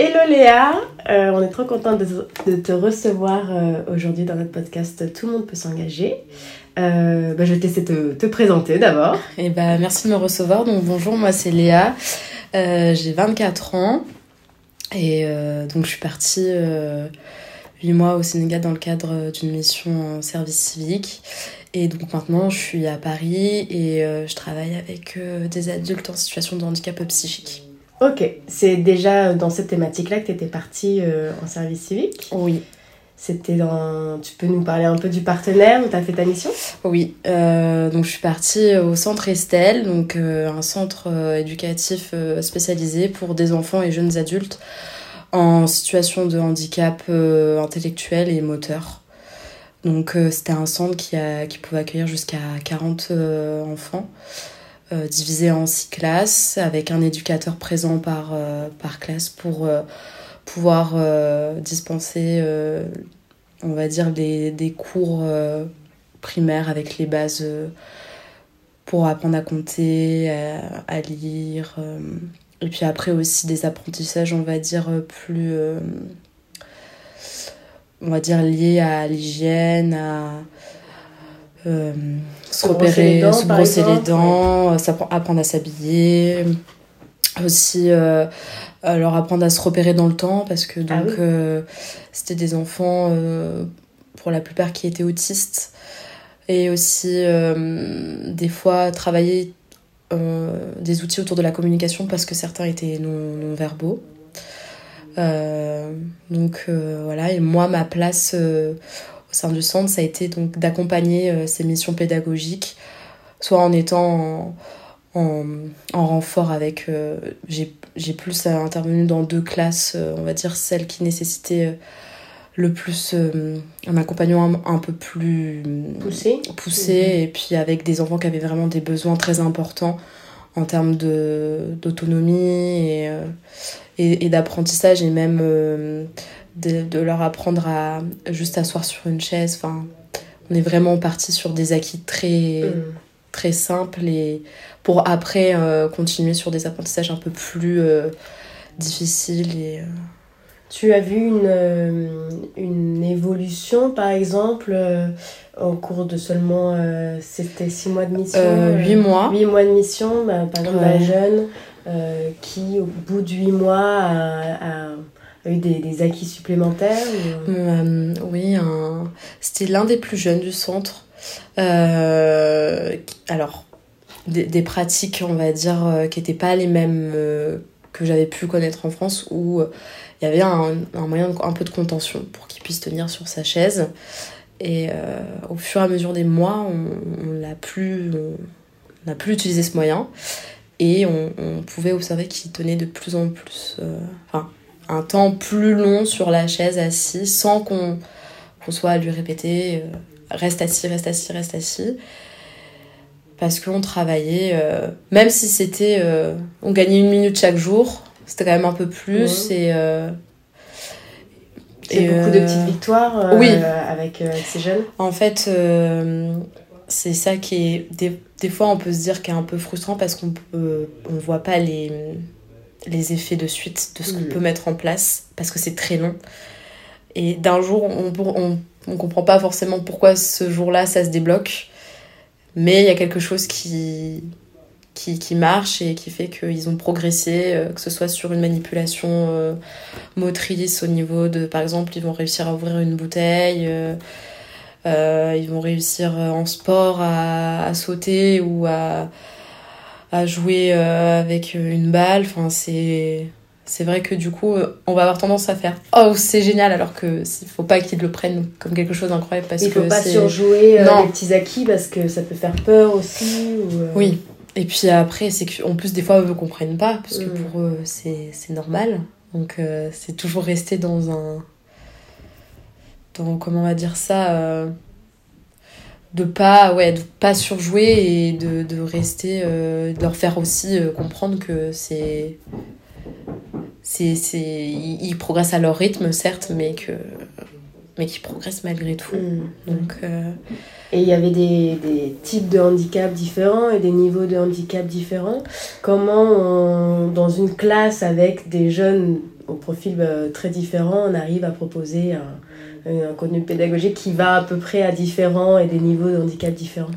Hello Léa, euh, on est trop content de, te recevoir euh, aujourd'hui dans notre podcast Tout le monde peut s'engager. Euh, bah, je vais te laisser te, présenter d'abord. Et eh bah, merci de me recevoir. Donc bonjour, moi c'est Léa, j'ai 24 ans et donc je suis partie 8 mois au Sénégal dans le cadre d'une mission en service civique. Et donc maintenant je suis à Paris et je travaille avec des adultes en situation de handicap psychique. Ok, c'est déjà dans cette thématique-là que tu étais partie euh, en service civique Oui. C'était dans. Tu peux nous parler un peu du partenaire où tu as fait ta mission? Oui, euh, donc je suis partie au centre Estelle, donc euh, un centre éducatif spécialisé pour des enfants et jeunes adultes en situation de handicap intellectuel et moteur. Donc c'était un centre qui, a, qui pouvait accueillir jusqu'à 40 enfants. Euh, divisé en six classes avec un éducateur présent par, euh, par classe pour euh, pouvoir dispenser, on va dire, des, des cours primaires avec les bases pour apprendre à compter, à, lire. et puis après aussi des apprentissages, on va dire, plus... on va dire liés à l'hygiène, à euh, se repérer, se brosser les dents, euh, apprendre à s'habiller, aussi euh, leur apprendre à se repérer dans le temps parce que ah donc c'était des enfants pour la plupart qui étaient autistes. Et aussi des fois travailler des outils autour de la communication parce que certains étaient non, non verbaux. donc voilà, et moi, ma place au sein du centre, ça a été donc d'accompagner euh, ces missions pédagogiques, soit en étant en, renfort avec. Euh, j'ai plus intervenu dans deux classes, euh, on va dire celles qui nécessitaient le plus un accompagnement un, peu plus poussé, poussé mhm. et puis avec des enfants qui avaient vraiment des besoins très importants en termes d'autonomie et, et, d'apprentissage et même de, leur apprendre à juste asseoir sur une chaise. Enfin, on est vraiment parti sur des acquis très, mm. très simples et pour après euh, continuer sur des apprentissages un peu plus euh, difficiles. Et, euh, Tu as vu une, une évolution, par exemple, au cours de seulement, c'était six mois de mission Huit mois. Huit mois de mission, bah, par exemple, un jeune qui, au bout de huit mois, a eu des, acquis supplémentaires euh, Oui, c'était l'un des plus jeunes du centre. Euh, alors, des, pratiques, on va dire, euh, qui n'étaient pas les mêmes que j'avais pu connaître en France, où il y avait un, moyen, un peu de contention pour qu'il puisse tenir sur sa chaise. Et au fur et à mesure des mois, on n'a plus, on, plus utilisé ce moyen. Et on, pouvait observer qu'il tenait de plus en plus. Un temps plus long sur la chaise assis sans qu'on soit à lui répéter euh, reste assis, reste assis, reste assis. Parce qu'on travaillait, euh, même si c'était. Euh, on gagnait une minute chaque jour, c'était quand même un peu plus. Et. C'est beaucoup de petites victoires oui. avec, ces jeunes En fait, c'est ça qui est. Des, des, fois, on peut se dire qu'il est un peu frustrant parce qu'on on voit pas les les effets de suite de ce qu'on peut mettre en place parce que c'est très long. Et d'un jour, on, on, on comprend pas forcément pourquoi ce jour-là ça se débloque, mais il y a quelque chose qui, qui, qui, marche et qui fait qu'ils ont progressé, euh, que ce soit sur une manipulation euh, motrice au niveau de, par exemple, ils vont réussir à ouvrir une bouteille. Euh, ils vont réussir en sport à, à sauter ou à, à jouer euh, avec une balle. Enfin, c'est c'est vrai que du coup, on va avoir tendance à faire oh c'est génial alors que il faut pas qu'ils le prennent comme quelque chose d'incroyable parce il faut pas surjouer euh, les petits acquis parce que ça peut faire peur aussi. Euh. Oui. Et puis après, c'est qu'en plus des fois eux ne comprennent pas parce que mm. pour eux c'est normal. Donc c'est toujours rester dans un dans comment on va dire ça de pas ouais de pas surjouer et de, de rester euh, de leur faire aussi euh, comprendre que c'est c'est c'est ils, progressent à leur rythme certes mais que mais qu'ils progressent malgré tout mmh. donc euh, et il y avait des, des, types de handicap différents et des niveaux de handicap différents comment dans une classe avec des jeunes au profil très différent, on arrive à proposer un, un contenu pédagogique qui va à peu près à différents et des niveaux de handicap différents.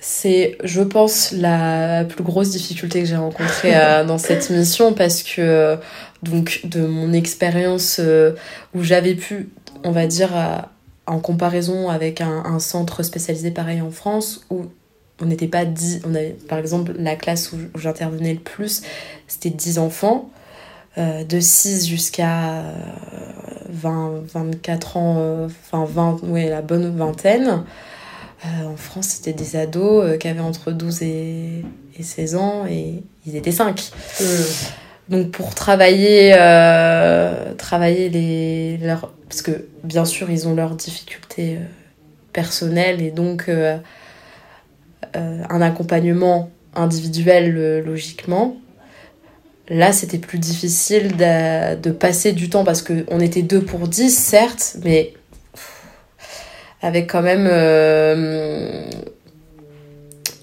C'est, je pense, la plus grosse difficulté que j'ai rencontrée dans cette mission parce que, donc, de mon expérience où j'avais pu, on va dire, en comparaison avec un, un, centre spécialisé pareil en France où on n'était pas 10, on avait, par exemple, la classe où, j'intervenais le plus, c'était 10 enfants, euh, de 6 jusqu'à 20, euh, 24 ans, euh, enfin 20, ouais, la bonne vingtaine. en France, c'était des ados qui avaient entre 12 et, 16 ans et ils étaient 5. Donc pour travailler, travailler les, leurs... Parce que bien sûr, ils ont leurs difficultés personnelles et donc euh, un accompagnement individuel euh, logiquement. Là, c'était plus difficile de, passer du temps parce qu'on était deux pour dix, certes, mais avec quand même euh,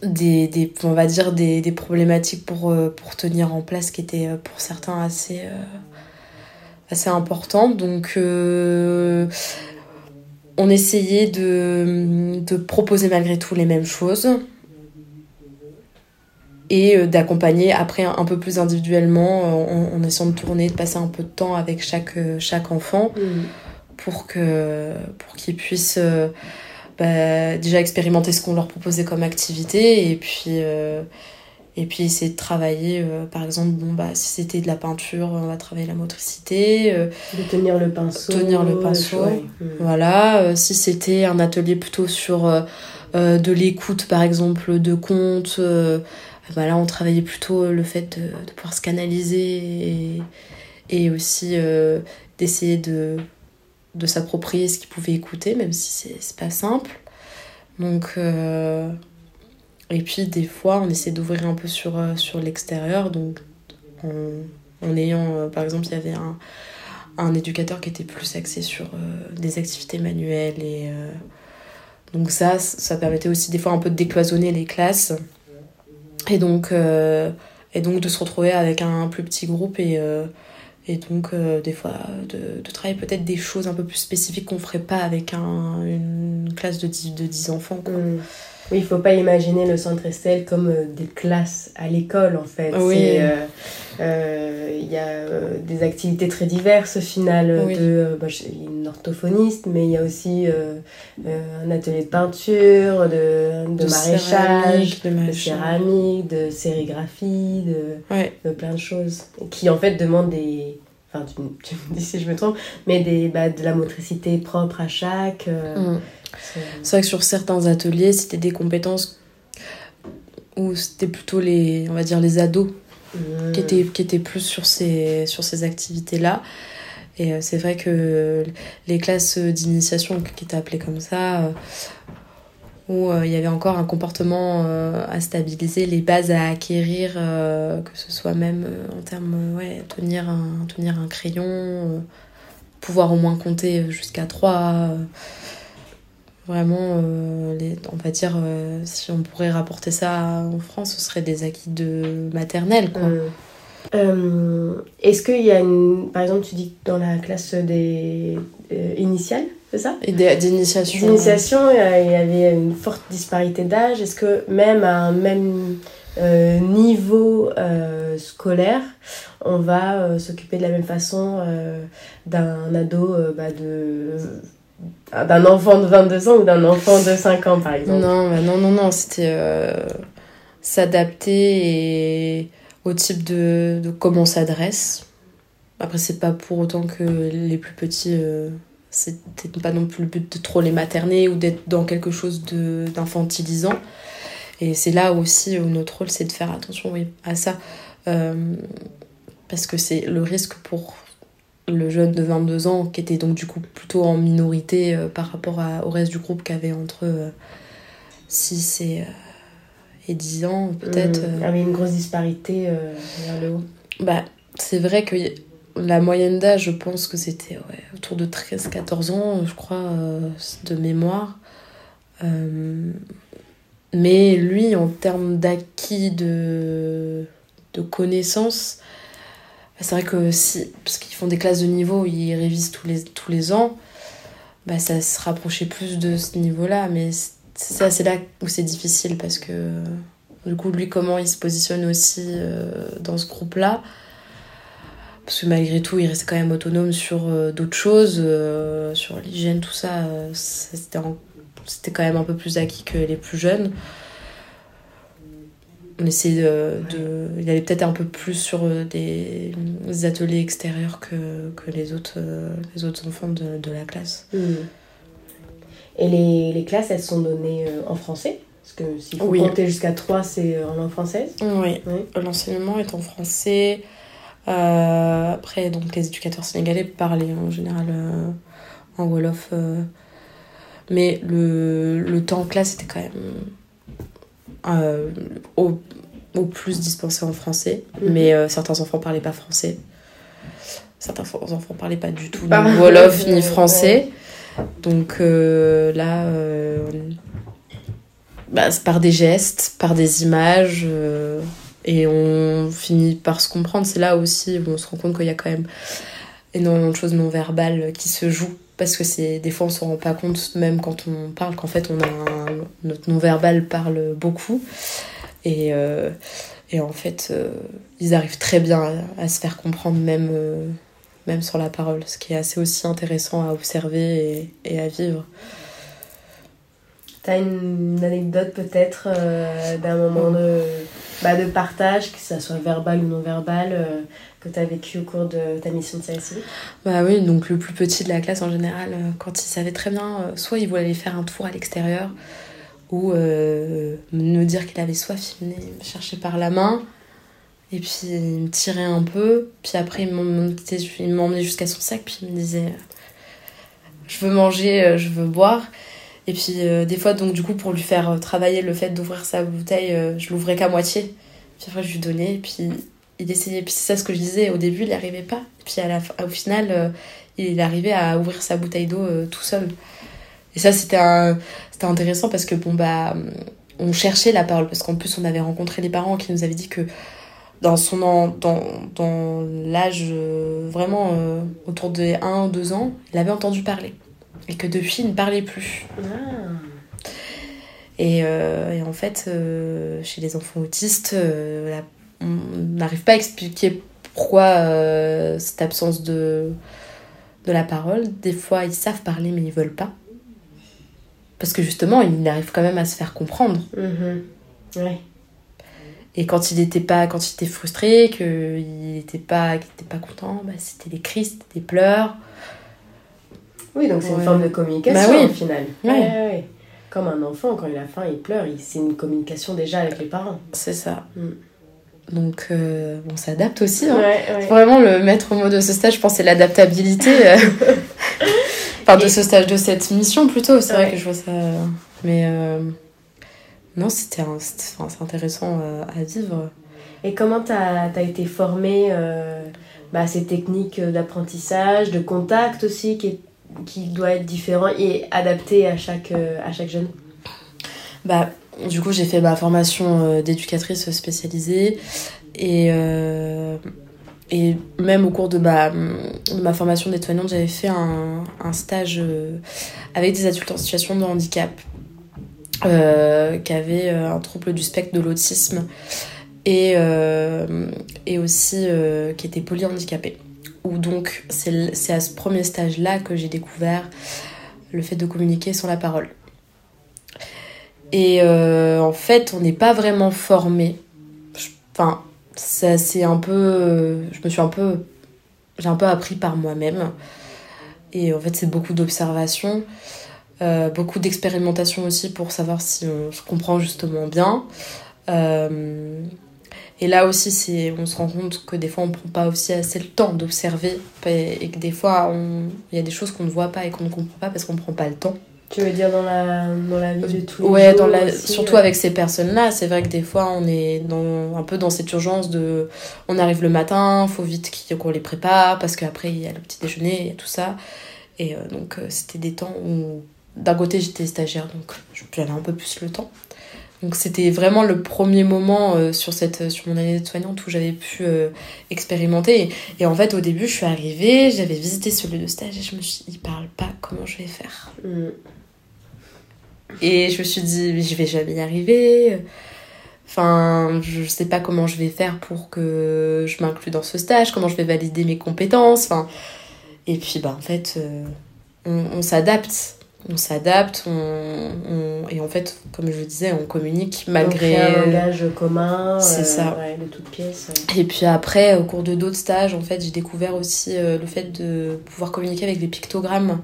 des, problématiques pour, pour tenir en place qui étaient pour certains assez, importantes. Donc, on essayait de proposer malgré tout les mêmes choses et euh, d'accompagner après un peu plus individuellement euh, en, essayant de tourner, de passer un peu de temps avec chaque, euh, chaque enfant mm. pour que pour qu'ils puissent bah, déjà expérimenter ce qu'on leur proposait comme activité et puis et puis essayer de travailler par exemple bon bah si c'était de la peinture on va travailler la motricité de tenir le pinceau tenir le pinceau mm. voilà si c'était un atelier plutôt sur de l'écoute par exemple de contes bah on travaillait plutôt le fait de, pouvoir se canaliser et, aussi euh, d'essayer de, s'approprier ce qu'ils pouvaient écouter, même si c'est pas simple. Donc, euh, et puis des fois on essaie d'ouvrir un peu sur, euh, l'extérieur, donc en, ayant, par exemple, il y avait un, un, éducateur qui était plus axé sur des activités manuelles et donc ça, ça permettait aussi des fois un peu de décloisonner les classes et donc, euh, et donc de se retrouver avec un plus petit groupe et, euh, et donc euh, des fois de, de travailler peut-être des choses un peu plus spécifiques qu'on ferait pas avec un, une classe de 10, de 10 enfants. Quoi. Mm. Oui, il faut pas imaginer le centre Estelle comme euh, des classes à l'école en fait. Oui. Euh, euh, il y a des activités très diverses au final. De, bah, une orthophoniste, mais il y a aussi un atelier de peinture, de, de, maraîchage, de, céramique, de sérigraphie, de, de plein de choses qui en fait demandent des enfin tu, me dis si je me trompe, mais des, bah, de la motricité propre à chaque. Mm. C'est vrai que sur certains ateliers, c'était des compétences où c'était plutôt les, on va dire, les ados qui, étaient, qui étaient plus sur ces, sur ces activités-là. Et euh, c'est vrai que les classes d'initiation qui étaient appelées comme ça, euh, où euh, il y avait encore un comportement à stabiliser, les bases à acquérir, que ce soit même en termes, ouais, tenir un, tenir un crayon, pouvoir au moins compter jusqu'à 3 Vraiment, euh, les, on va dire, euh, si on pourrait rapporter ça en France, ce serait des acquis de maternelle. Quoi. Euh, est-ce qu'il y a une. Par exemple, tu dis dans la classe des initiales, c'est ça? Et d'initiation. D'initiation, il y avait une forte disparité d'âge. Est-ce que même à un même niveau scolaire, on va s'occuper de la même façon d'un ado bah, de d'un enfant de 22 ans ou d'un enfant de 5 ans, par exemple Non, non, non, non, c'était euh, s'adapter au type de, de comment on s'adresse. Après, c'est pas pour autant que les plus petits, euh, c'était pas non plus le but de trop les materner ou d'être dans quelque chose d'infantilisant. Et c'est là aussi où notre rôle, c'est de faire attention oui, à ça. Euh, parce que c'est le risque pour le jeune de 22 ans, qui était donc du coup plutôt en minorité euh, par rapport au reste du groupe qui avait entre 6 euh, et, euh, et 10 ans peut-être. Il y avait une grosse disparité vers le haut. Bah, c'est vrai que la moyenne d'âge, je pense que c'était autour de 13-14 ans, je crois, de mémoire. mais lui, en termes d'acquis de, de connaissances, c'est vrai que si, parce qu'ils font des classes de niveau, ils révisent tous les, tous les ans, bah ça se rapprochait plus de ce niveau-là. Mais c'est c'est là où c'est difficile parce que du coup, lui, comment il se positionne aussi euh, dans ce groupe-là. Parce que malgré tout, il restait quand même autonome sur euh, d'autres choses, euh, sur l'hygiène, tout ça. c'était, c'était quand même un peu plus acquis que les plus jeunes on essayait de, Il allait peut-être un peu plus sur euh, des, ateliers extérieurs que, que les, autres, euh, les autres enfants de, de la classe. Hmm. Et les, les, classes, elles sont données euh, en français? Parce que s'il faut compter jusqu'à 3, c'est en langue française? Oui, l'enseignement est en français. après, donc, les éducateurs sénégalais parlaient en général en Wolof. mais le, le temps en classe était quand même euh, au, au, plus dispensé en français, mhm. mais euh, certains enfants parlaient pas français. Certains enfants parlaient pas du tout ni Wolof ni français. Donc euh, là, bah, par des gestes, par des images, et on finit par se comprendre. C'est là aussi où on se rend compte qu'il y a quand même énormément de choses non verbales qui se jouent parce que c'est des fois on s'en rend pas compte même quand on parle qu'en fait on a notre non verbal parle beaucoup. Et, euh, et en fait euh, ils arrivent très bien à, se faire comprendre même euh, même sur la parole ce qui est assez aussi intéressant à observer et, et à vivre. T'as une anecdote peut-être d'un moment de, bah, de partage, que ça soit verbal ou non verbal, que tu as vécu au cours de ta mission de CSI Bah oui, donc le plus petit de la classe en général, euh, quand il savait très bien, euh, soit il voulait aller faire un tour à l'extérieur, ou euh, me dire qu'il avait soif, il me chercher par la main, et puis il me tirait un peu, puis après il m'emmenait jusqu'à son sac, puis il me disait Je veux manger, je veux boire. Et puis des fois, donc du coup, pour lui faire travailler le fait d'ouvrir sa bouteille, je l'ouvrais qu'à moitié. Puis après, je lui donnais, et puis il essayait, puis c'est ça ce que je disais, au début il n'y arrivait pas, et puis à la, au final euh, il arrivait à ouvrir sa bouteille d'eau euh, tout seul. Et ça c'était intéressant parce que bon bah on cherchait la parole, parce qu'en plus on avait rencontré des parents qui nous avaient dit que dans son dans, dans l'âge euh, vraiment autour de 1 ou 2 ans, il avait entendu parler. Et que depuis il ne parlait plus. Ah. Et, et, en fait, chez les enfants autistes, la on n'arrive pas à expliquer pourquoi euh, cette absence de, de la parole. Des fois, ils savent parler, mais ils veulent pas. Parce que justement, ils arrivent quand même à se faire comprendre. Mm-hmm. Et quand il était pas, quand il était frustré, qu'il n'était pas, était pas content, bah, c'était des cris, c'était des pleurs. Oui, donc c'est une forme de communication bah au final. Comme un enfant, quand il a faim, il pleure, c'est une communication déjà avec les parents. C'est ça. Mm. Donc, euh, on s'adapte aussi. Hein. Vraiment, le maître mot de ce stage, je pense, c'est l'adaptabilité. Euh. enfin, de ce stage, de cette mission plutôt. C'est vrai que je vois ça. Mais euh, non, c'était intéressant à vivre. Et comment tu as, as, été formée bah, à ces techniques d'apprentissage, de contact aussi, qui, qui doit être différent et adapté à chaque, à chaque jeune? Bah, du coup, j'ai fait ma formation euh, d'éducatrice spécialisée et, euh, et même au cours de ma, de ma formation d'aide-soignante, j'avais fait un, un stage euh, avec des adultes en situation de handicap qui avaient un trouble du spectre de l'autisme et, et aussi qui étaient polyhandicapés. Ou donc, c'est à ce premier stage-là que j'ai découvert le fait de communiquer sans la parole. Et euh, en fait, on n'est pas vraiment formé. Enfin, c'est un peu. Je me suis un peu. J'ai un peu appris par moi-même. Et en fait, c'est beaucoup d'observation, euh, beaucoup d'expérimentation aussi pour savoir si on se comprend justement bien. Euh, et là aussi, on se rend compte que des fois, on ne prend pas aussi assez le temps d'observer et, que des fois, il y a des choses qu'on ne voit pas et qu'on ne comprend pas parce qu'on ne prend pas le temps. Tu veux dire dans la, dans la vie de tous les ouais, dans la, surtout avec ces personnes-là. C'est vrai que des fois, on est dans, un peu dans cette urgence de. On arrive le matin, faut vite qu'on les prépare parce qu'après, il y a le petit déjeuner et tout ça. Et euh, donc, euh, c'était des temps où. D'un côté, j'étais stagiaire, donc j'avais un peu plus le temps. Donc c'était vraiment le premier moment euh, sur, cette, sur mon année de soignante où j'avais pu euh, expérimenter. Et, en fait, au début, je suis arrivée, j'avais visité ce lieu de stage et je me suis dit, il parle pas, comment je vais faire? Mm. Et je me suis dit, je vais jamais y arriver. Enfin, je sais pas comment je vais faire pour que je m'inclue dans ce stage, comment je vais valider mes compétences. Enfin, et puis, bah, en fait, euh, on, s'adapte on s'adapte, on, et en fait, comme je le disais, on communique malgré. On un langage commun. C'est euh, ça. de toutes pièces. Et puis après, au cours de d'autres stages, en fait, j'ai découvert aussi euh, le fait de pouvoir communiquer avec les pictogrammes.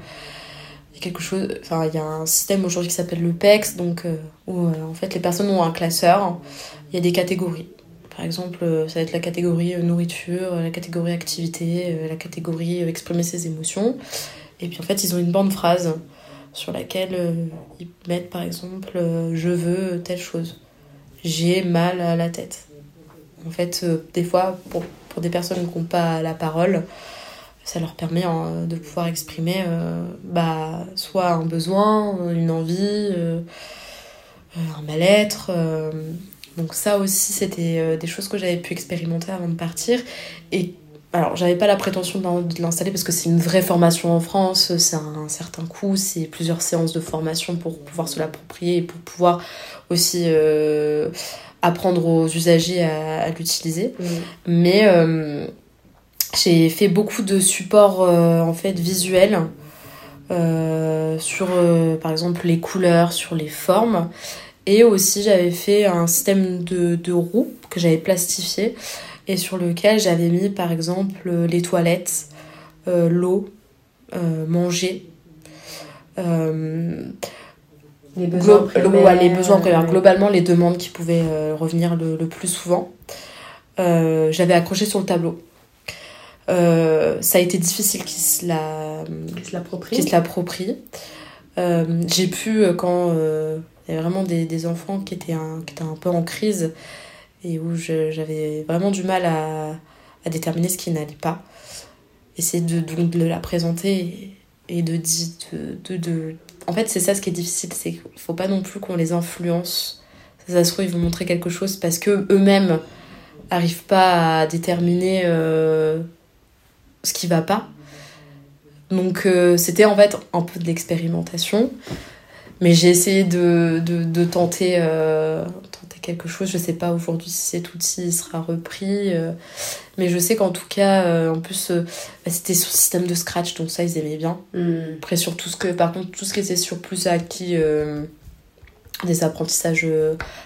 Quelque chose, enfin, il y a un système aujourd'hui qui s'appelle le PEX, donc euh, où en fait les personnes ont un classeur. Il y a des catégories. Par exemple, ça va être la catégorie nourriture, la catégorie activité, la catégorie exprimer ses émotions. Et puis en fait, ils ont une bande phrase sur laquelle euh, ils mettent par exemple euh, je veux telle chose. J'ai mal à la tête. En fait, euh, des fois, pour, pour, des personnes qui n'ont pas la parole, ça leur permet de pouvoir exprimer bah, soit un besoin, une envie, un mal-être. donc ça aussi, c'était des choses que j'avais pu expérimenter avant de partir et alors, j'avais pas la prétention de l'installer parce que c'est une vraie formation en France, c'est un, certain coût, c'est plusieurs séances de formation pour pouvoir se l'approprier et pour pouvoir aussi euh, apprendre aux usagers à, l'utiliser. Mais euh, j'ai fait beaucoup de supports euh, en fait visuels sur par exemple les couleurs, sur les formes. Et aussi j'avais fait un système de, de roues que j'avais plastifié et sur lequel j'avais mis par exemple les toilettes, euh, l'eau, euh, manger. Euh, les besoins primaires. les besoins Globalement, les demandes qui pouvaient revenir le, plus souvent. j'avais accroché sur le tableau. Ça a été difficile qu'il se l'approprie. J'ai pu, quand il y avait vraiment des, des enfants qui étaient, un, qui étaient un peu en crise, et où j'avais vraiment du mal à, à, déterminer ce qui n'allait pas. Essayer de, de, la présenter et de dire. De, de, En fait, c'est ça ce qui est difficile, c'est qu'il faut pas non plus qu'on les influence. Ça, ça se trouve, ils vont montrer quelque chose parce que eux-mêmes n'arrivent pas à déterminer euh, ce qui va pas. Donc, euh, c'était en fait un peu de l'expérimentation. Mais j'ai essayé de, de, de tenter, euh, quelque chose. Je sais pas aujourd'hui si cet outil sera repris, euh, mais je sais qu'en tout cas, en plus, bah, c'était sur système de scratch, donc ça ils aimaient bien. Mm. Après sur tout ce que, par contre, tout ce qui était sur plus acquis, des apprentissages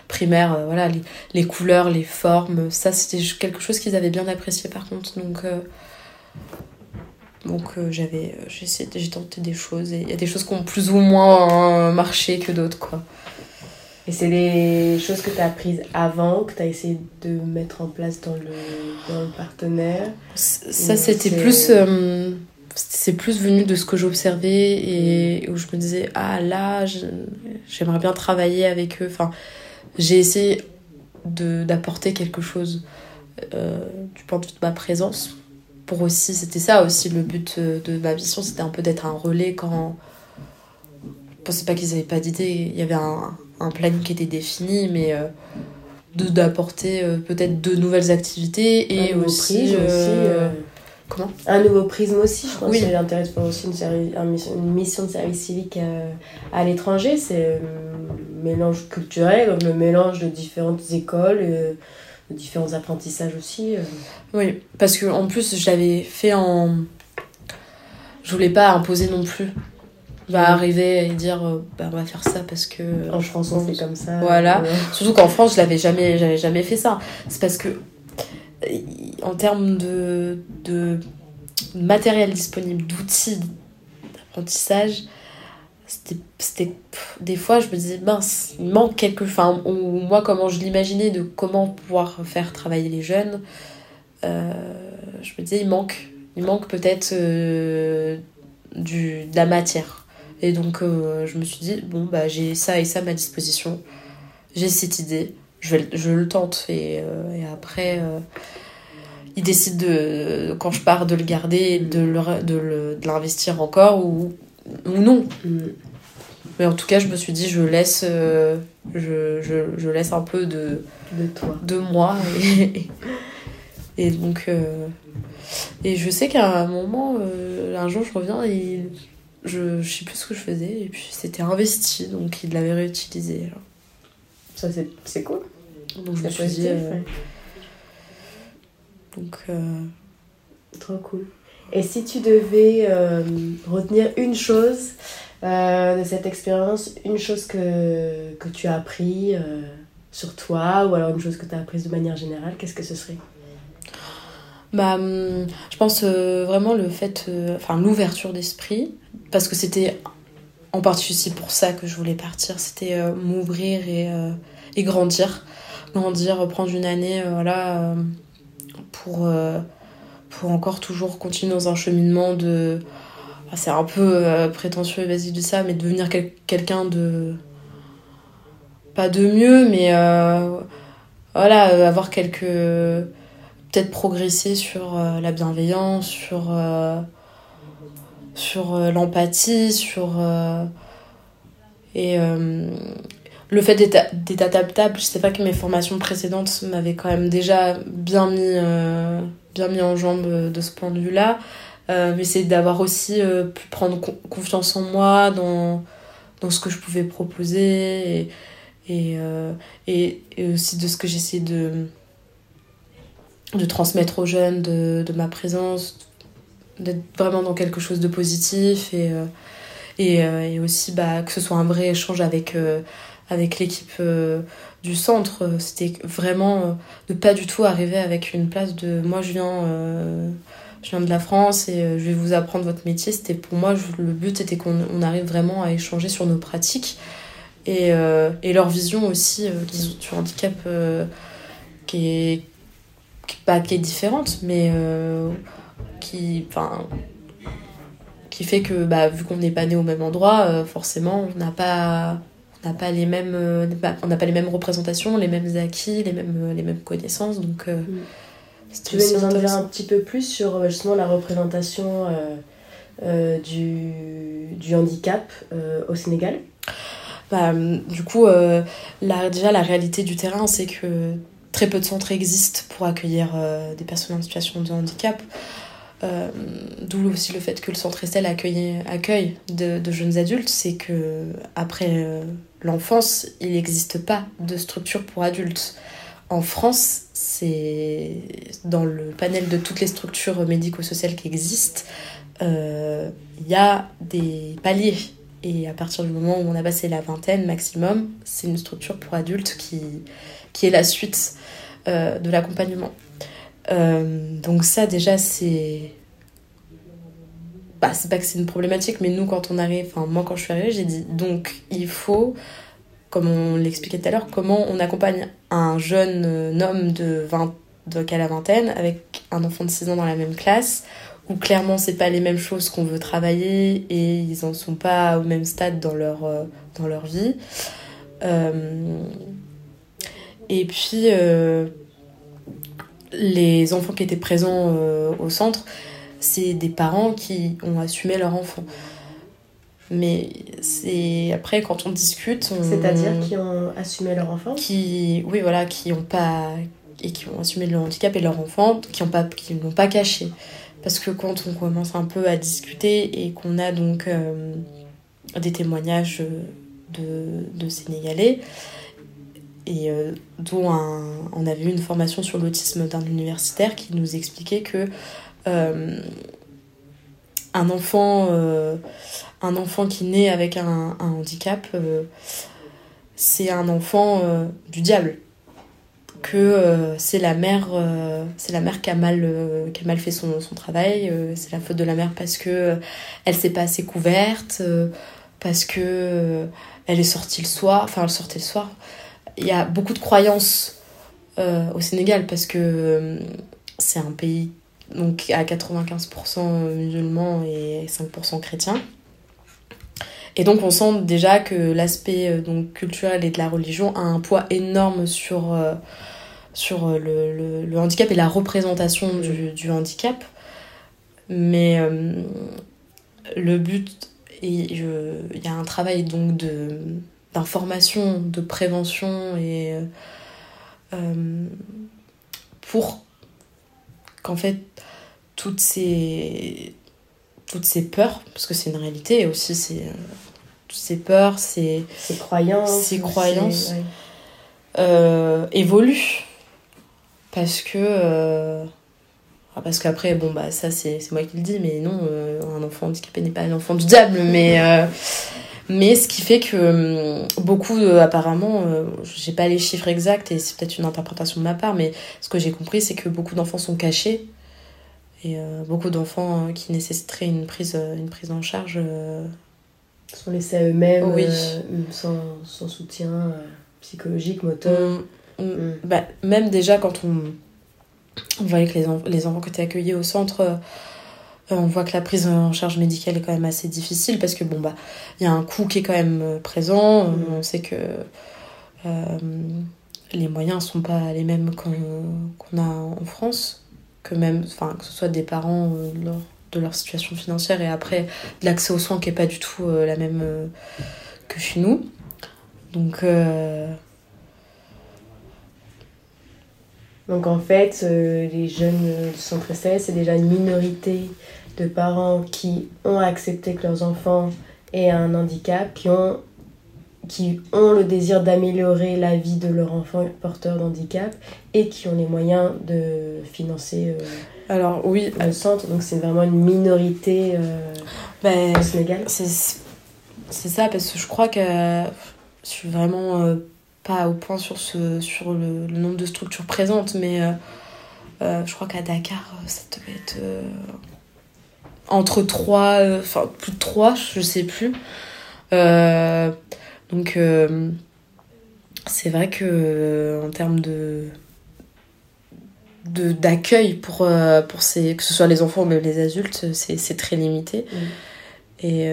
primaires, voilà, les, les, couleurs, les formes, ça c'était quelque chose qu'ils avaient bien apprécié par contre. Donc donc j'avais j'ai tenté des choses et il y a des choses qui ont plus ou moins marché que d'autres quoi. Et c'est des choses que tu as apprises avant, que tu as essayé de mettre en place dans le, dans le partenaire Ça, c'était plus. Euh, c'est plus venu de ce que j'observais et où je me disais, ah là, j'aimerais bien travailler avec eux. Enfin, j'ai essayé d'apporter quelque chose euh, du point de vue de ma présence. Pour aussi, c'était ça aussi le but de ma mission, c'était un peu d'être un relais quand. Je pensais pas qu'ils avaient pas d'idée. Il y avait un, un planning qui était défini, mais euh, d'apporter euh, peut-être de nouvelles activités et aussi. Euh, comment? Un nouveau prisme aussi, je pense. Oui. C'est l'intérêt de aussi une, mission de service civique à, l'étranger. C'est un mélange culturel, le mélange de différentes écoles, de différents apprentissages aussi. Oui, parce que en plus, je l'avais fait en. Je voulais pas imposer non plus va arriver et dire euh, bah, on va faire ça parce que en France on fait comme ça voilà surtout qu'en France je l'avais jamais j'avais jamais fait ça c'est parce que euh, en termes de, de matériel disponible d'outils d'apprentissage c'était des fois je me disais mince il manque quelque enfin ou moi comment je l'imaginais de comment pouvoir faire travailler les jeunes euh, je me disais il manque il manque peut-être du de la matière et donc, euh, je me suis dit, bon, bah, j'ai ça et ça à ma disposition. J'ai cette idée. Je, vais, je le tente. Et, euh, après, euh, il décide, de, quand je pars, de le garder, de l'investir de encore ou, ou non. Mm. Mais en tout cas, je me suis dit, je laisse, je, je, je, laisse un peu de, de toi, de moi. Et, et donc, et je sais qu'à un moment, un jour, je reviens et je, je sais plus ce que je faisais et puis c'était investi, donc il l'avait réutilisé. Ça, c'est cool. Donc je me suis dit. Donc. Trop cool. Et si tu devais euh, retenir une chose euh, de cette expérience, une chose que, que tu as appris euh, sur toi, ou alors une chose que tu as apprise de manière générale, qu'est-ce que ce serait? Bah, hum, je pense vraiment le fait, enfin l'ouverture d'esprit, parce que c'était en partie aussi pour ça que je voulais partir, c'était m'ouvrir et, et grandir, grandir, prendre une année, voilà, pour pour encore toujours continuer dans un cheminement de. Ah, c'est un peu euh, prétentieux et vas-y de ça, mais devenir quelqu'un de. Pas de mieux, mais euh, voilà, euh, avoir quelques. Peut-être progresser sur la bienveillance, sur. sur l'empathie, sur. et le fait d'être adaptable, je sais pas que mes formations précédentes m'avaient quand même déjà bien mis bien mis en jambe de ce point de vue-là. Euh, mais c'est d'avoir aussi euh, pu prendre confiance en moi dans, dans ce que je pouvais proposer et, et, et, aussi de ce que j'essayais de, de transmettre aux jeunes, de, de ma présence, d'être vraiment dans quelque chose de positif et, et, aussi bah, que ce soit un vrai échange avec, avec l'équipe du centre. Euh, c'était vraiment de euh, pas du tout arriver avec une place de moi je viens, euh, je viens de la France et je vais vous apprendre votre métier. C'était pour moi, le but était qu'on arrive vraiment à échanger sur nos pratiques et, et leur vision aussi qui sont sur handicap qui est qui est différente mais qui qui fait que bah, vu qu'on n'est pas né au même endroit forcément on n'a pas n'a pas les mêmes euh, on n'a pas les mêmes représentations les mêmes acquis les mêmes euh, les mêmes connaissances donc euh, mm. tu veux nous en dire un petit peu plus sur justement la représentation du, du handicap au Sénégal? Bah, du coup la, déjà la réalité du terrain c'est que très peu de centres existent pour accueillir des personnes en situation de handicap euh, d'où aussi le fait que le centre Estelle accueille, accueille de, jeunes adultes, c'est que après euh, l'enfance, il n'existe pas de structure pour adultes. En France, c'est dans le panel de toutes les structures médico-sociales qui existent, euh, il y a des paliers. Et à partir du moment où on a passé la vingtaine maximum, c'est une structure pour adultes qui, qui est la suite de l'accompagnement. Euh, donc ça déjà c'est bah, c'est pas que c'est une problématique mais nous quand on arrive enfin moi quand je suis arrivée j'ai dit donc il faut comme on l'expliquait tout à l'heure comment on accompagne un jeune euh, homme de 20 de qu'à la vingtaine avec un enfant de 6 ans dans la même classe où clairement c'est pas les mêmes choses qu'on veut travailler et ils en sont pas au même stade dans leur euh, dans leur vie et puis les enfants qui étaient présents euh, au centre, c'est des parents qui ont assumé leur enfant. Mais c'est après quand on discute, c'est-à-dire qui ont assumé leur enfant, qui oui voilà, qui ont pas et qui ont assumé le handicap et leur enfant, qui ont pas qui l'ont pas caché. Parce que quand on commence un peu à discuter et qu'on a donc euh, des témoignages de, de Sénégalais, et euh, dont on avait eu une formation sur l'autisme d'un universitaire qui nous expliquait que euh, un enfant un enfant qui naît avec un, handicap c'est un enfant du diable que c'est la mère c'est la mère qui a mal fait son, travail c'est la faute de la mère parce que elle s'est pas assez couverte parce que elle est sortie le soir enfin elle sortait le soir il y a beaucoup de croyances euh, au Sénégal parce que euh, c'est un pays donc à 95% musulmans et 5% chrétiens. Et donc on sent déjà que l'aspect euh, donc culturel et de la religion a un poids énorme sur, sur le, le, handicap et la représentation du, du handicap. Mais le but et il y a un travail donc de d'information, de prévention et pour qu'en fait toutes ces toutes ces peurs parce que c'est une réalité aussi c'est toutes ces peurs ces ces croyances ces croyances euh, évoluent. Parce que euh, parce qu'après bon bah ça c'est moi qui le dis mais non euh, un enfant handicapé n'est pas un enfant du diable mais mais ce qui fait que hum, beaucoup, euh, apparemment, euh, j'ai pas les chiffres exacts et c'est peut-être une interprétation de ma part, mais ce que j'ai compris, c'est que beaucoup d'enfants sont cachés et euh, beaucoup d'enfants qui nécessiteraient une prise, une prise en charge sont laissés à eux-mêmes, oui. sans, sans, soutien psychologique, moteur. Hum, hum, bah, même déjà quand on, on voyait que les, les enfants qui étaient accueillis au centre euh, on voit que la prise en charge médicale est quand même assez difficile parce que bon bah il y a un coût qui est quand même euh, présent. Mm. On sait que euh, les moyens sont pas les mêmes qu'on a en France, que même enfin que ce soit des parents de leur situation financière et après de l'accès aux soins qui est pas du tout la même que chez nous. Donc Donc en fait, les jeunes du centre c'est déjà une minorité de parents qui ont accepté que leurs enfants aient un handicap, qui ont, qui ont le désir d'améliorer la vie de leur enfant porteur d'handicap et qui ont les moyens de financer euh, Alors, oui. le centre. Donc c'est vraiment une minorité euh, ben, au Sénégal. C'est ça, parce que je crois que je suis vraiment euh, pas au point sur, ce, sur le, nombre de structures présentes, mais je crois qu'à Dakar, ça devait être entre trois, euh, enfin plus de trois, je sais plus. Euh, donc euh, c'est vrai que en termes de d'accueil pour, pour ces, que ce soit les enfants ou même les adultes, c'est très limité. Mm. Et,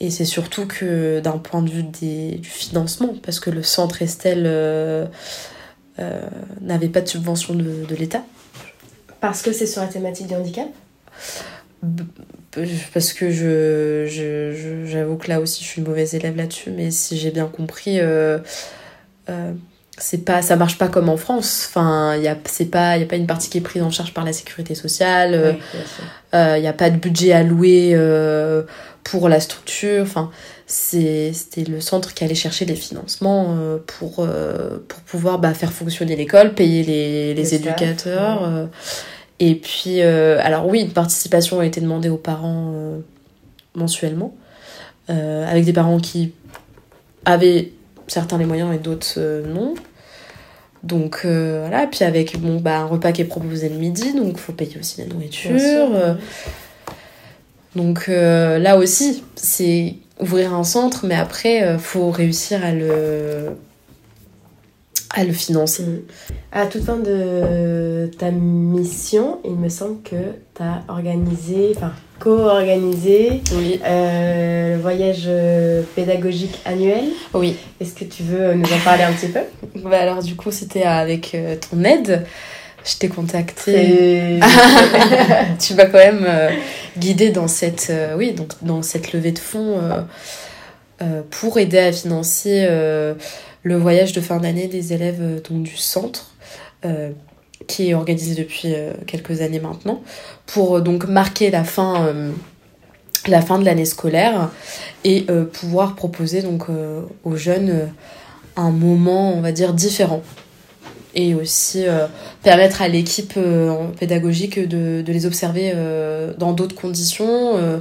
et c'est surtout que d'un point de vue des, du financement, parce que le centre Estelle n'avait pas de subvention de, de l'État. Parce que c'est sur la thématique du handicap? Parce que je, j'avoue que là aussi je suis une mauvaise élève là-dessus, mais si j'ai bien compris, euh, euh, c'est pas, ça marche pas comme en France. Enfin, il y a, c'est pas, y a pas une partie qui est prise en charge par la sécurité sociale. Il euh, n'y a pas de budget alloué pour la structure. Enfin, c'est, c'était le centre qui allait chercher les financements pour, pour pouvoir bah, faire fonctionner l'école, payer les, les éducateurs. Et puis, euh, alors oui, une participation a été demandée aux parents euh, mensuellement, euh, avec des parents qui avaient certains les moyens et d'autres non. Donc voilà, puis avec bon, bah, un repas qui est proposé le midi, donc il faut payer aussi la nourriture. Donc là aussi, c'est ouvrir un centre, mais après, faut réussir à le à le financer. Mm. À toute fin de ta mission, il me semble que tu as organisé, enfin co-organisé euh, le voyage pédagogique annuel. Oui. Est-ce que tu veux nous en parler un petit peu? Bah Alors du coup, c'était avec euh, ton aide. Je t'ai contacté. tu m'as quand même euh, guidé dans cette, oui, donc, dans cette levée de fonds pour aider à financer le voyage de fin d'année des élèves euh, du centre, euh, qui est organisé depuis euh, quelques années maintenant, pour donc marquer la fin, de l'année scolaire et pouvoir proposer donc aux jeunes un moment, on va dire, différent. Et aussi permettre à l'équipe pédagogique de, les observer dans d'autres conditions,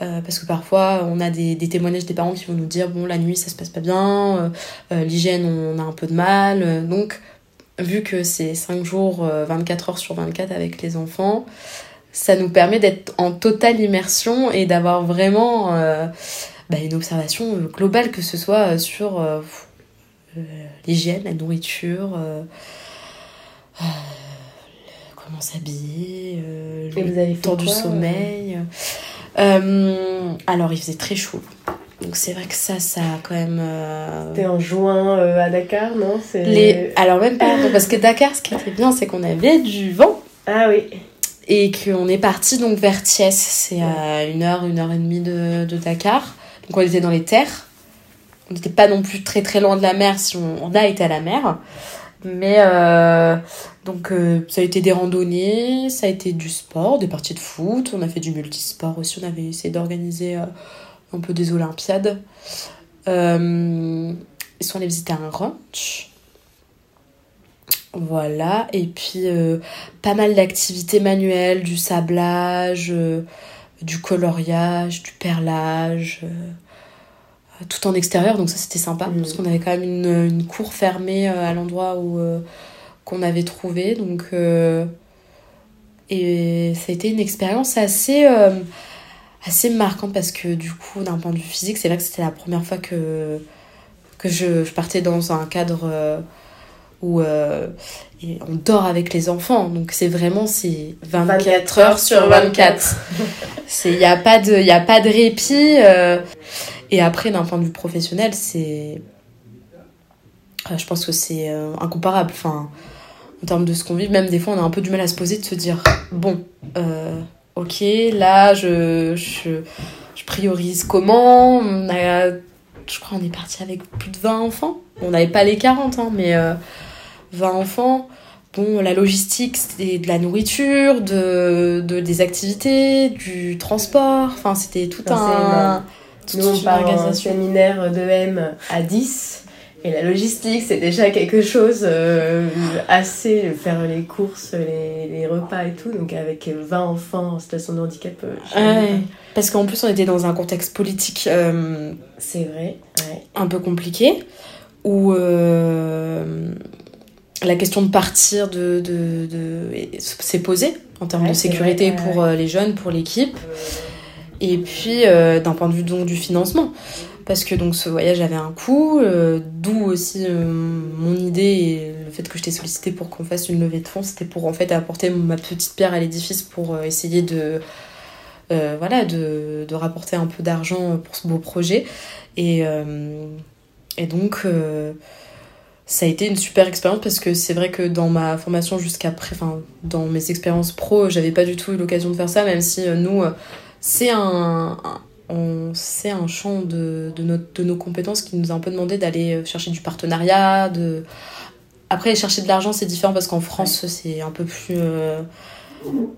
euh, parce que parfois on a des, des, témoignages des parents qui vont nous dire bon la nuit ça se passe pas bien, euh, euh, l'hygiène on a un peu de mal, donc vu que c'est 5 jours 24 heures sur 24 avec les enfants, ça nous permet d'être en totale immersion et d'avoir vraiment bah, une observation globale que ce soit sur l'hygiène, la nourriture comment s'habiller, le temps du sommeil. Euh, alors, il faisait très chaud. Donc c'est vrai que ça, ça a quand même... Euh... T'es en juin euh, à Dakar, non? Les... Alors même pas, parce que Dakar, ce qui était bien, c'est qu'on avait du vent. Ah oui. et qu'on est parti donc vers Thiès. C'est à une heure, une heure et demie de, de Dakar. Donc on était dans les terres. On n'était pas non plus très très loin de la mer si on, on a été à la mer. Mais euh, donc euh, ça a été des randonnées, ça a été du sport, des parties de foot, on a fait du multisport aussi, on avait essayé d'organiser euh, un peu des Olympiades. Euh, ils sont allés visiter un ranch. Voilà, et puis pas mal d'activités manuelles, du sablage, du coloriage, du perlage tout en extérieur, donc ça c'était sympa, mm. parce qu'on avait quand même une, une cour fermée euh, à l'endroit où euh, qu'on avait trouvé, donc euh, et ça a été une expérience assez assez marquante parce que du coup d'un point de vue physique c'est vrai que c'était la première fois que que je, je partais dans un cadre où on dort avec les enfants donc c'est vraiment c'est 24, heures sur 24 il n'y a pas de y a pas de répit et après, d'un point de vue professionnel, c'est. Euh, je pense que c'est euh, incomparable. Enfin, en termes de ce qu'on vit, même des fois, on a un peu du mal à se poser, de se dire bon, euh, ok, là, je, je, je, priorise comment? On a, Je crois qu'on est parti avec plus de 20 enfants. On n'avait pas les 40, hein, mais 20 enfants. Bon, la logistique, c'était de la nourriture, de, de, des activités, du transport. Enfin, c'était tout un. Nous, on part en séminaire de M à 10. Et la logistique, c'est déjà quelque chose euh, assez, faire les courses, les, les, repas et tout. Donc avec 20 enfants en situation de handicap. Euh, Parce qu'en plus, on était dans un contexte politique. Euh, c'est vrai. Un peu compliqué. Où la question de partir de, de, de s'est posée en termes de sécurité pour les jeunes, pour l'équipe et puis d'un point de vue donc du financement parce que donc ce voyage avait un coût euh, d'où aussi euh, mon idée et le fait que je t'ai sollicité pour qu'on fasse une levée de fonds c'était pour en fait apporter ma petite pierre à l'édifice pour essayer de voilà de, de, rapporter un peu d'argent pour ce beau projet. Et, et donc ça a été une super expérience parce que c'est vrai que dans ma formation jusqu'après enfin dans mes expériences pro j'avais pas du tout eu l'occasion de faire ça même si nous c'est un, on c'est un champ de, de, notre, de nos compétences qui nous a un peu demandé d'aller chercher du partenariat. De... Après, chercher de l'argent, c'est différent parce qu'en France, c'est un peu plus. Euh,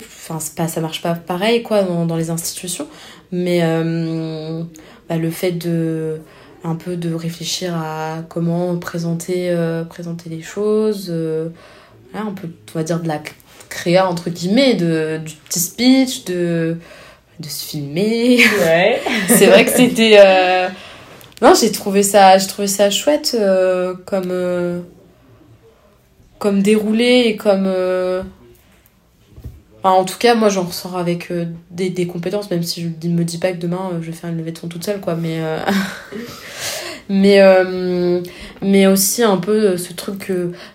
enfin, pas, ça marche pas pareil quoi dans, dans les institutions. Mais euh, bah, le fait de. Un peu de réfléchir à comment présenter, euh, présenter les choses. un peu, on va dire, de la créa entre guillemets, de, du petit speech, de de se filmer. Ouais. c'est vrai que c'était. Euh, non, j'ai trouvé ça, j'ai trouvé ça chouette euh, comme euh, comme déroulé et comme. Enfin, en tout cas, moi, j'en ressors avec des, des, compétences, même si je ne me dis pas que demain je vais faire une levée de fonds toute seule, quoi. Mais mais mais aussi un peu ce truc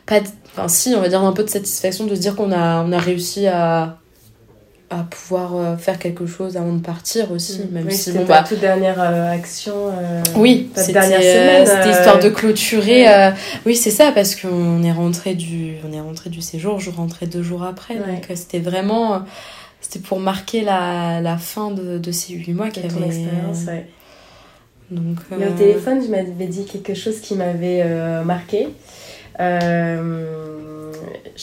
pas. Enfin, si, on va dire un peu de satisfaction de se dire qu'on a on a réussi à à pouvoir euh, faire quelque chose avant de partir aussi mm. même si bon, bah, toute dernière euh, action euh, oui c'était histoire de clôturer oui c'est ça parce qu'on est rentré du on est rentré du séjour je rentrais deux jours après donc c'était vraiment c'était pour marquer la, la fin de, de ces huit mois qu'il y avait expérience ouais. donc Mais au téléphone je m'avais dit quelque chose qui m'avait marqué je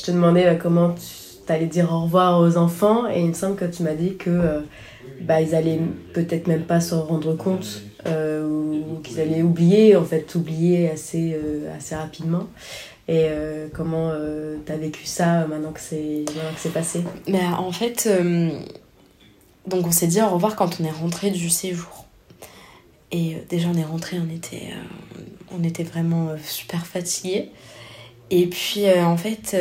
te demandais comment tu t'allais dire au revoir aux enfants et il me semble que tu m'as dit que euh, bah, ils allaient peut-être même pas se rendre compte euh, ou qu'ils allaient oublier, en fait, oublier assez, euh, assez rapidement. Et comment tu as vécu ça maintenant que c'est passé? Bah, En fait, donc on s'est dit au revoir quand on est rentré du séjour. Et déjà on est rentré, on était, on était vraiment super fatigués. Et puis en fait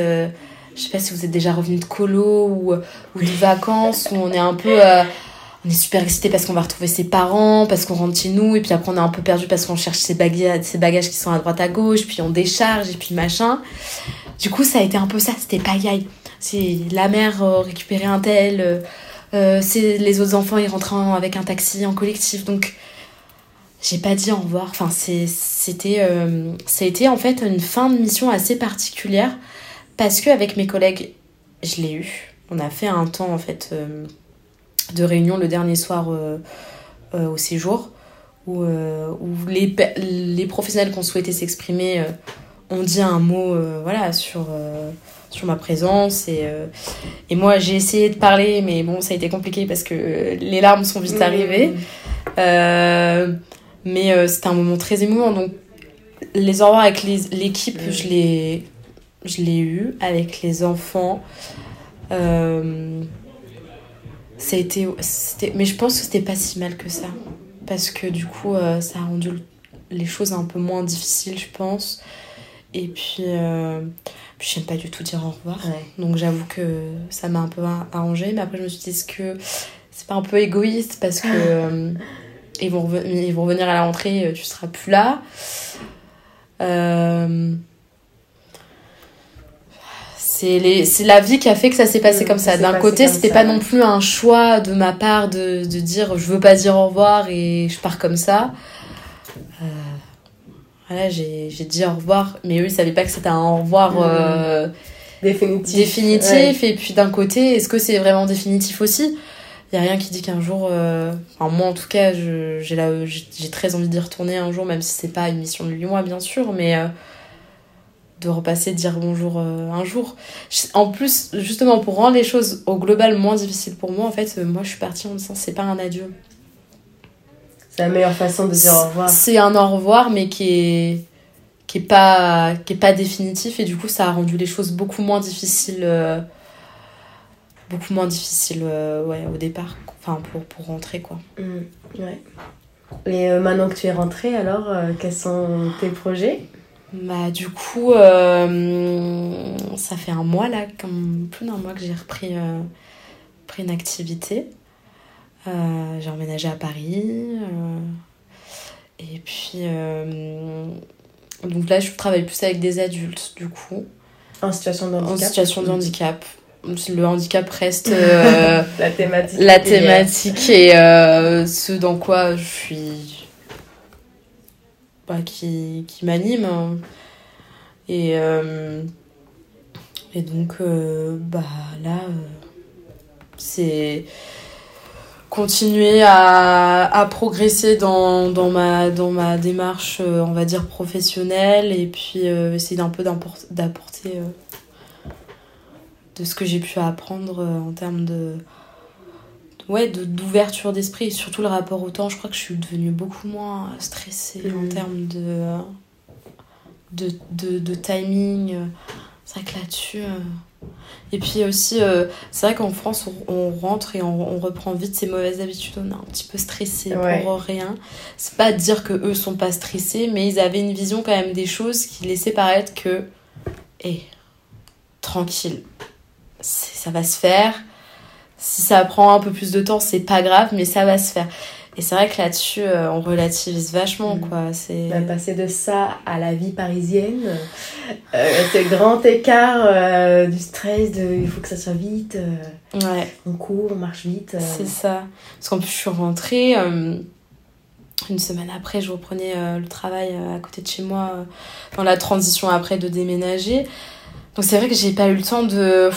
je sais pas si vous êtes déjà revenu de colo ou, ou de vacances où on est un peu euh, on est super excité parce qu'on va retrouver ses parents parce qu'on rentre chez nous et puis après on est un peu perdu parce qu'on cherche ses bagages ses bagages qui sont à droite à gauche puis on décharge et puis machin. Du coup ça a été un peu ça c'était pagaille c'est la mère euh, récupérer un tel euh, c'est les autres enfants ils rentrent avec un taxi en collectif. Donc j'ai pas dit au revoir. Enfin c'était ça a été en fait une fin de mission assez particulière parce qu'avec mes collègues, je l'ai eu. on a fait un temps en fait de réunion le dernier soir au séjour où, où les, les professionnels qui ont souhaité s'exprimer ont dit un mot voilà, sur, sur ma présence. Et, et moi, j'ai essayé de parler, mais bon, ça a été compliqué parce que les larmes sont vite mmh. arrivées. mais c'était un moment très émouvant. Donc, les au revoir avec l'équipe, je l'ai je l'ai eu avec les enfants. Euh, ça a été, mais je pense que c'était pas si mal que ça. Parce que du coup, euh, ça a rendu les choses un peu moins difficiles, je pense. Et puis, euh, puis j'aime pas du tout dire au revoir. Donc j'avoue que ça m'a un peu arrangé. Mais après, je me suis dit, est-ce que c'est pas un peu égoïste Parce que euh, ils, vont ils vont revenir à la rentrée, tu seras plus là. Euh, c'est la vie qui a fait que ça s'est passé mmh, comme ça. D'un côté, c'était pas non plus un choix de ma part de, de, dire je veux pas dire au revoir et je pars comme ça. Euh, voilà, j'ai dit au revoir, mais eux ils savaient pas que c'était un au revoir mmh. euh, définitif. définitif. Et puis d'un côté, est-ce que c'est vraiment définitif aussi? Il y a rien qui dit qu'un jour, euh, enfin moi en tout cas, j'ai très envie d'y retourner un jour, même si c'est pas une mission de 8 mois bien sûr, mais de repasser dire bonjour euh, un jour. En plus, justement, pour rendre les choses au global moins difficiles pour moi, en fait, euh, moi je suis partie en disant c'est pas un adieu. C'est la meilleure façon de dire au revoir. C'est un au revoir, mais qui est qui est pas qui est pas définitif et du coup ça a rendu les choses beaucoup moins difficiles euh, beaucoup moins difficiles ouais au départ enfin pour pour rentrer quoi mmh, ouais et maintenant que tu es rentrée alors quels sont tes projets? Bah, du coup, euh, ça fait un mois là, comme plus d'un mois que j'ai repris, euh, pris une activité. Euh, j'ai emménagé à Paris. et puis, donc là, je travaille plus avec des adultes, du coup. En situation de handicap. En situation de handicap. Le handicap reste la thématique. La thématique et ce dans quoi je suis qui, qui m'anime. Et, euh, et donc, euh, bah là, euh, c'est continuer à, à progresser dans, dans, ma, dans ma démarche, on va dire, professionnelle, et puis essayer d'un peu d'apporter de ce que j'ai pu apprendre en termes de ouais, d'ouverture d'esprit, surtout le rapport au temps. Je crois que je suis devenue beaucoup moins stressée en mm. termes de, de, de, timing. C'est vrai que là-dessus. Euh, et puis aussi, euh, c'est vrai qu'en France, on, rentre et on, reprend vite ses mauvaises habitudes. On est un petit peu stressé pour rien. C'est pas dire que eux sont pas stressés, mais ils avaient une vision quand même des choses qui laissaient paraître que, hé, tranquille, ça va se faire si ça prend un peu plus de temps, c'est pas grave, mais ça va se faire. Et c'est vrai que là-dessus, euh, on relativise vachement, mm. quoi. C'est... Bah, passer de ça à la vie parisienne, euh, c'est grand écart euh, du stress, de il faut que ça soit vite. ouais. On court, on marche vite. C'est ça. Parce qu'en plus, je suis rentrée. une semaine après, je reprenais le travail à côté de chez moi, dans la transition après de déménager. Donc c'est vrai que j'ai pas eu le temps de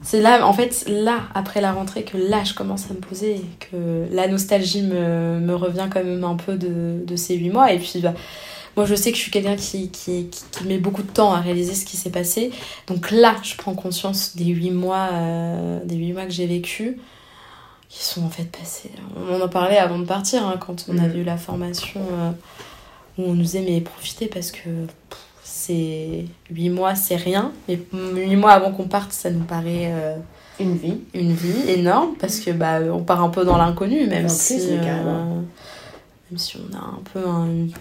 c'est là, en fait, là, après la rentrée, que là, je commence à me poser et que la nostalgie me, me revient quand même un peu de, de ces huit mois. Et puis, bah, moi, je sais que je suis quelqu'un qui, qui, qui, met beaucoup de temps à réaliser ce qui s'est passé. Donc là, je prends conscience des huit mois, euh, des huit mois que j'ai vécu, qui sont en fait passés. On en parlait avant de partir, hein, quand on avait mm. eu la formation euh, où on nous disait, mais profitez parce que c'est 8 mois, c'est rien. Mais 8 mois avant qu'on parte, ça nous paraît euh, une vie. Une vie énorme parce que bah, on part un peu dans l'inconnu, même, si, euh, même si on a un peu une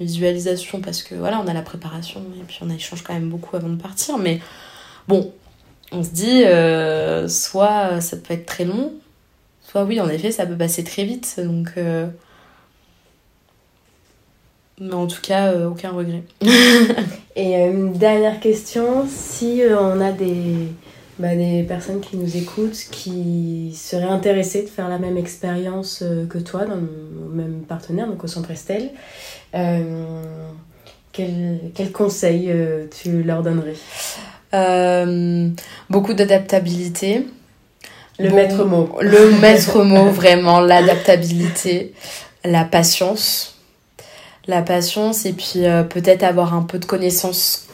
visualisation parce que voilà, on a la préparation et puis on échange quand même beaucoup avant de partir. Mais bon, on se dit euh, soit ça peut être très long, soit oui, en effet, ça peut passer très vite. Donc. Mais en tout cas, euh, aucun regret. Et euh, une dernière question, si euh, on a des, bah, des personnes qui nous écoutent, qui seraient intéressées de faire la même expérience que toi, dans le même partenaire, donc au Centre Estelle, quel, quel conseil tu leur donnerais? Beaucoup d'adaptabilité. Le maître mot. Le maître mot, vraiment, l'adaptabilité, la patience. La patience et puis peut-être avoir un peu de connaissances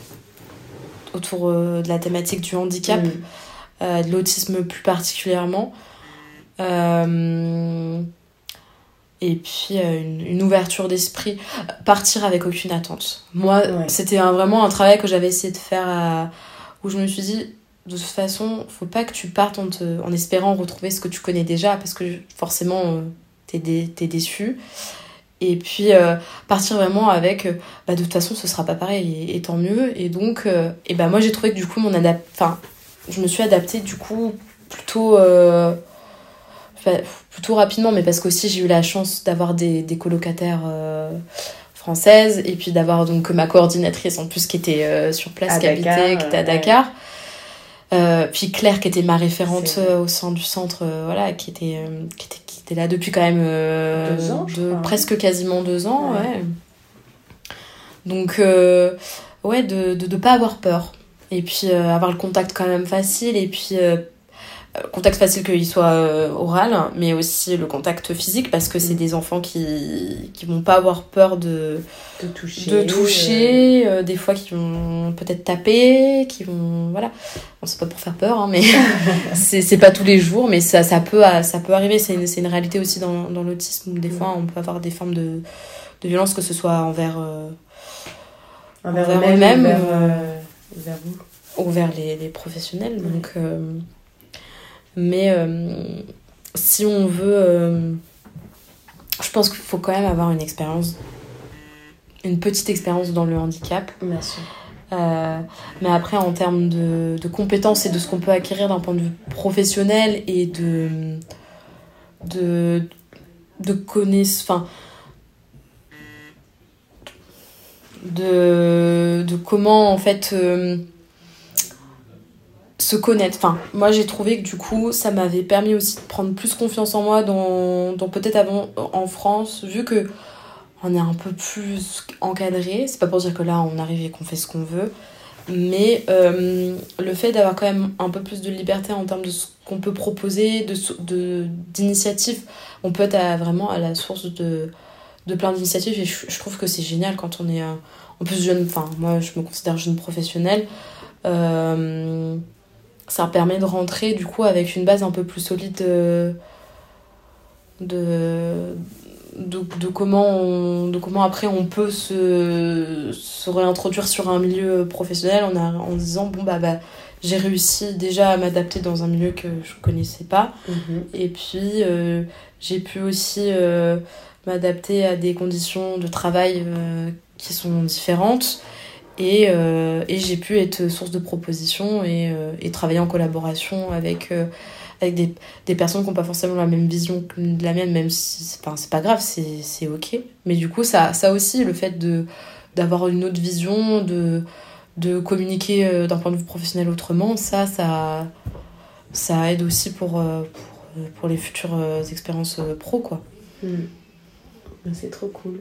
autour de la thématique du handicap, mm. de l'autisme plus particulièrement. Euh, et puis euh, une, ouverture d'esprit, partir avec aucune attente. Moi, c'était vraiment un travail que j'avais essayé de faire où je me suis dit, de toute façon, faut pas que tu partes en, en espérant retrouver ce que tu connais déjà, parce que forcément, euh, t'es es déçu. Et puis partir vraiment avec, bah, de toute façon, ce sera pas pareil, et, tant mieux. Et donc, et bah, moi, j'ai trouvé que du coup, mon adap enfin, je me suis adaptée du coup plutôt plutôt rapidement, mais parce qu'aussi j'ai eu la chance d'avoir des, des colocataires euh, françaises et puis d'avoir donc ma coordinatrice en plus qui était euh, sur place, qui habitait, qui était à Dakar. Euh, puis Claire qui était ma référente au sein du centre, voilà, qui était, qui était, qui était là depuis quand même deux ans, de, presque quasiment deux ans, ouais. Donc, ouais, de, de, de pas avoir peur. Et puis avoir le contact quand même facile et puis euh, contact facile qu'il soit euh, oral, mais aussi le contact physique parce que c'est mm. des enfants qui qui vont pas avoir peur de de toucher, de toucher euh, des fois qui vont peut-être taper, qui vont voilà. Bon, c'est pas pour faire peur, hein, mais c'est pas tous les jours, mais ça ça peut ça peut arriver. C'est une une réalité aussi dans dans l'autisme. Des mm. fois, on peut avoir des formes de de violence que ce soit envers envers, eux-mêmes, envers, ou vers les, les professionnels. Donc mais euh, si on veut. Euh, je pense qu'il faut quand même avoir une expérience, une petite expérience dans le handicap. Bien sûr. Euh, mais après, en termes de, de compétences et de ce qu'on peut acquérir d'un point de vue professionnel et de. de, de connaissances. Enfin. De, de comment, en fait se connaître. Enfin, moi j'ai trouvé que du coup, ça m'avait permis aussi de prendre plus confiance en moi dans, dans peut-être avant en France, vu que on est un peu plus encadré. C'est pas pour dire que là on arrive et qu'on fait ce qu'on veut, mais euh, le fait d'avoir quand même un peu plus de liberté en termes de ce qu'on peut proposer, de d'initiatives, on peut être vraiment à la source de, de plein d'initiatives et je, trouve que c'est génial quand on est euh, en plus jeune. Enfin, moi je me considère jeune professionnelle. Euh, ça permet de rentrer du coup avec une base un peu plus solide de, de, de, comment, de comment après on peut se, se réintroduire sur un milieu professionnel en, a, en disant bon bah, bah j'ai réussi déjà à m'adapter dans un milieu que je connaissais pas mhm. et puis euh, j'ai pu aussi euh, m'adapter à des conditions de travail euh, qui sont différentes et, euh, et j'ai pu être source de propositions et, euh, et travailler en collaboration avec, euh, avec des, des, personnes qui n'ont pas forcément la même vision que la mienne, même si c'est pas, pas grave, c'est ok. Mais du coup, ça, ça aussi, le fait d'avoir une autre vision, de, de communiquer d'un point de vue professionnel autrement, ça, ça, ça aide aussi pour, pour, les futures expériences pro. Hmm. C'est trop cool.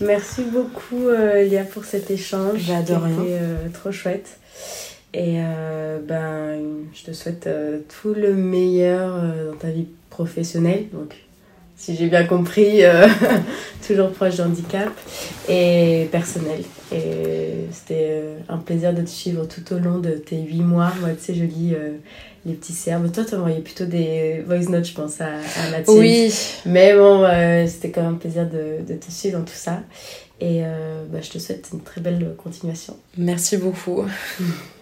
Merci beaucoup, euh, Lia, pour cet échange. J'adore. C'était euh, trop chouette. Et euh, ben, je te souhaite tout le meilleur dans ta vie professionnelle. Donc, si j'ai bien compris, toujours proche du handicap et personnel. Et c'était un plaisir de te suivre tout au long de tes huit mois. Moi, tu sais, je lis les petits serbes. Toi, tu envoyais plutôt des voice notes, je pense, à, à Mathilde. Oui. Mais bon, euh, c'était quand même un plaisir de, de, te suivre dans tout ça. Et euh, bah, je te souhaite une très belle continuation. Merci beaucoup.